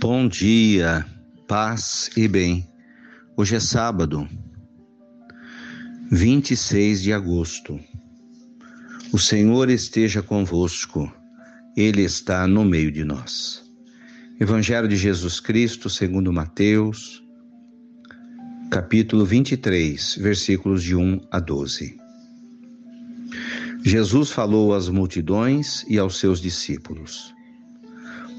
Bom dia, paz e bem. Hoje é sábado, 26 de agosto. O Senhor esteja convosco, Ele está no meio de nós. Evangelho de Jesus Cristo, segundo Mateus, capítulo 23, versículos de 1 a 12. Jesus falou às multidões e aos seus discípulos.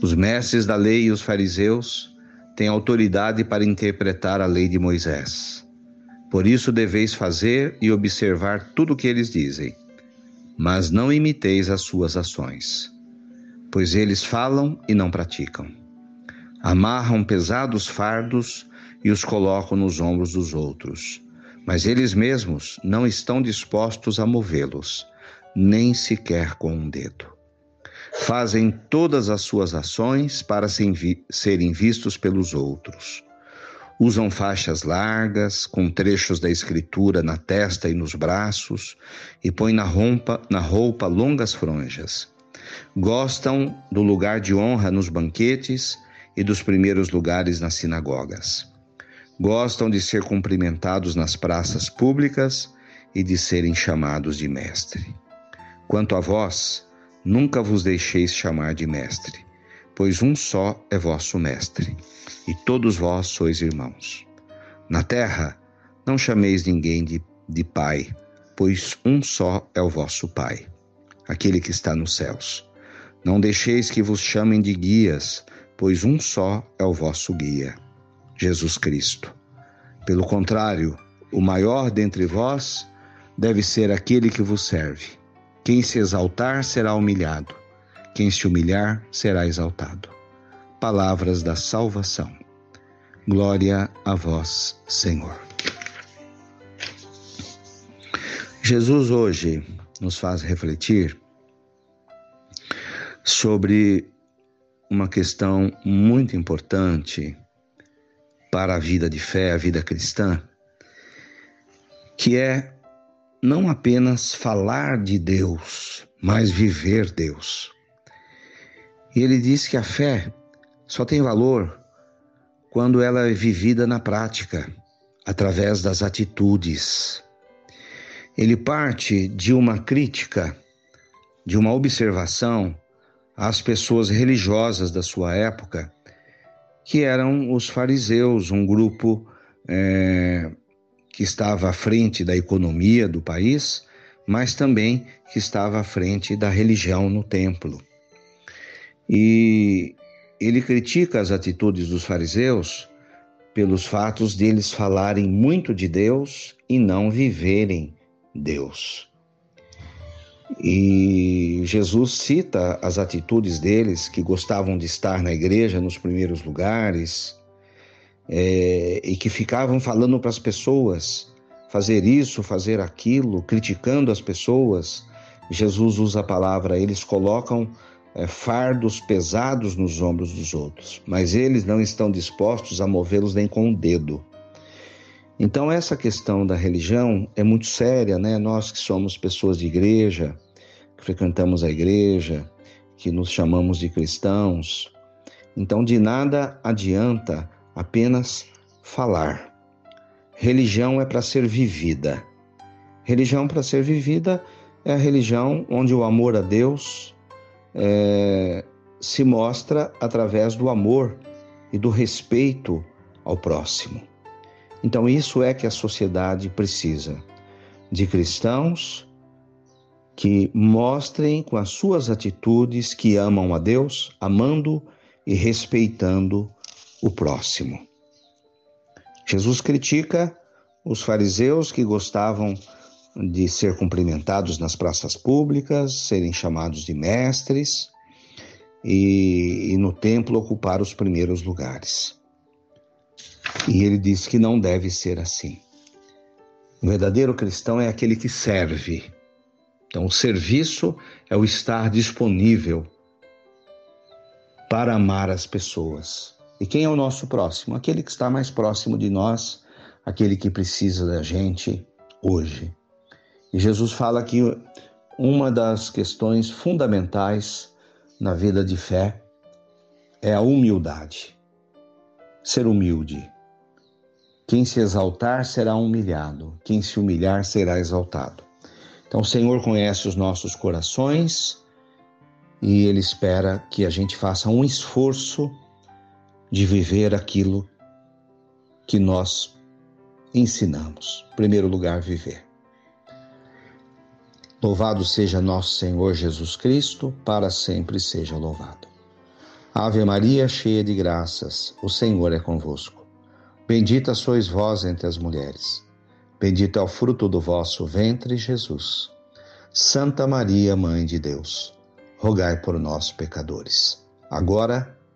Os mestres da lei e os fariseus têm autoridade para interpretar a lei de Moisés. Por isso deveis fazer e observar tudo o que eles dizem, mas não imiteis as suas ações, pois eles falam e não praticam. Amarram pesados fardos e os colocam nos ombros dos outros, mas eles mesmos não estão dispostos a movê-los, nem sequer com um dedo fazem todas as suas ações para serem vistos pelos outros. Usam faixas largas, com trechos da escritura na testa e nos braços, e põem na roupa, na roupa longas franjas. Gostam do lugar de honra nos banquetes e dos primeiros lugares nas sinagogas. Gostam de ser cumprimentados nas praças públicas e de serem chamados de mestre. Quanto a vós, Nunca vos deixeis chamar de mestre, pois um só é vosso mestre, e todos vós sois irmãos. Na terra, não chameis ninguém de, de pai, pois um só é o vosso pai, aquele que está nos céus. Não deixeis que vos chamem de guias, pois um só é o vosso guia, Jesus Cristo. Pelo contrário, o maior dentre vós deve ser aquele que vos serve. Quem se exaltar será humilhado, quem se humilhar será exaltado. Palavras da salvação. Glória a vós, Senhor. Jesus hoje nos faz refletir sobre uma questão muito importante para a vida de fé, a vida cristã, que é não apenas falar de Deus, mas viver Deus. E ele diz que a fé só tem valor quando ela é vivida na prática, através das atitudes. Ele parte de uma crítica, de uma observação às pessoas religiosas da sua época, que eram os fariseus, um grupo é, que estava à frente da economia do país, mas também que estava à frente da religião no templo. E ele critica as atitudes dos fariseus pelos fatos deles falarem muito de Deus e não viverem Deus. E Jesus cita as atitudes deles que gostavam de estar na igreja nos primeiros lugares, é, e que ficavam falando para as pessoas fazer isso, fazer aquilo, criticando as pessoas. Jesus usa a palavra, eles colocam é, fardos pesados nos ombros dos outros, mas eles não estão dispostos a movê-los nem com o um dedo. Então, essa questão da religião é muito séria, né? Nós que somos pessoas de igreja, que frequentamos a igreja, que nos chamamos de cristãos. Então, de nada adianta apenas falar. Religião é para ser vivida. Religião para ser vivida é a religião onde o amor a Deus é, se mostra através do amor e do respeito ao próximo. Então, isso é que a sociedade precisa de cristãos que mostrem com as suas atitudes que amam a Deus, amando e respeitando o próximo. Jesus critica os fariseus que gostavam de ser cumprimentados nas praças públicas, serem chamados de mestres e, e no templo ocupar os primeiros lugares. E ele diz que não deve ser assim. O verdadeiro cristão é aquele que serve. Então, o serviço é o estar disponível para amar as pessoas. E quem é o nosso próximo? Aquele que está mais próximo de nós, aquele que precisa da gente hoje. E Jesus fala que uma das questões fundamentais na vida de fé é a humildade. ser humilde. Quem se exaltar será humilhado, quem se humilhar será exaltado. Então, o Senhor conhece os nossos corações e Ele espera que a gente faça um esforço de viver aquilo que nós ensinamos. Em primeiro lugar, viver. Louvado seja nosso Senhor Jesus Cristo, para sempre seja louvado. Ave Maria, cheia de graças, o Senhor é convosco. Bendita sois vós entre as mulheres. Bendito é o fruto do vosso ventre, Jesus. Santa Maria, Mãe de Deus, rogai por nós, pecadores, agora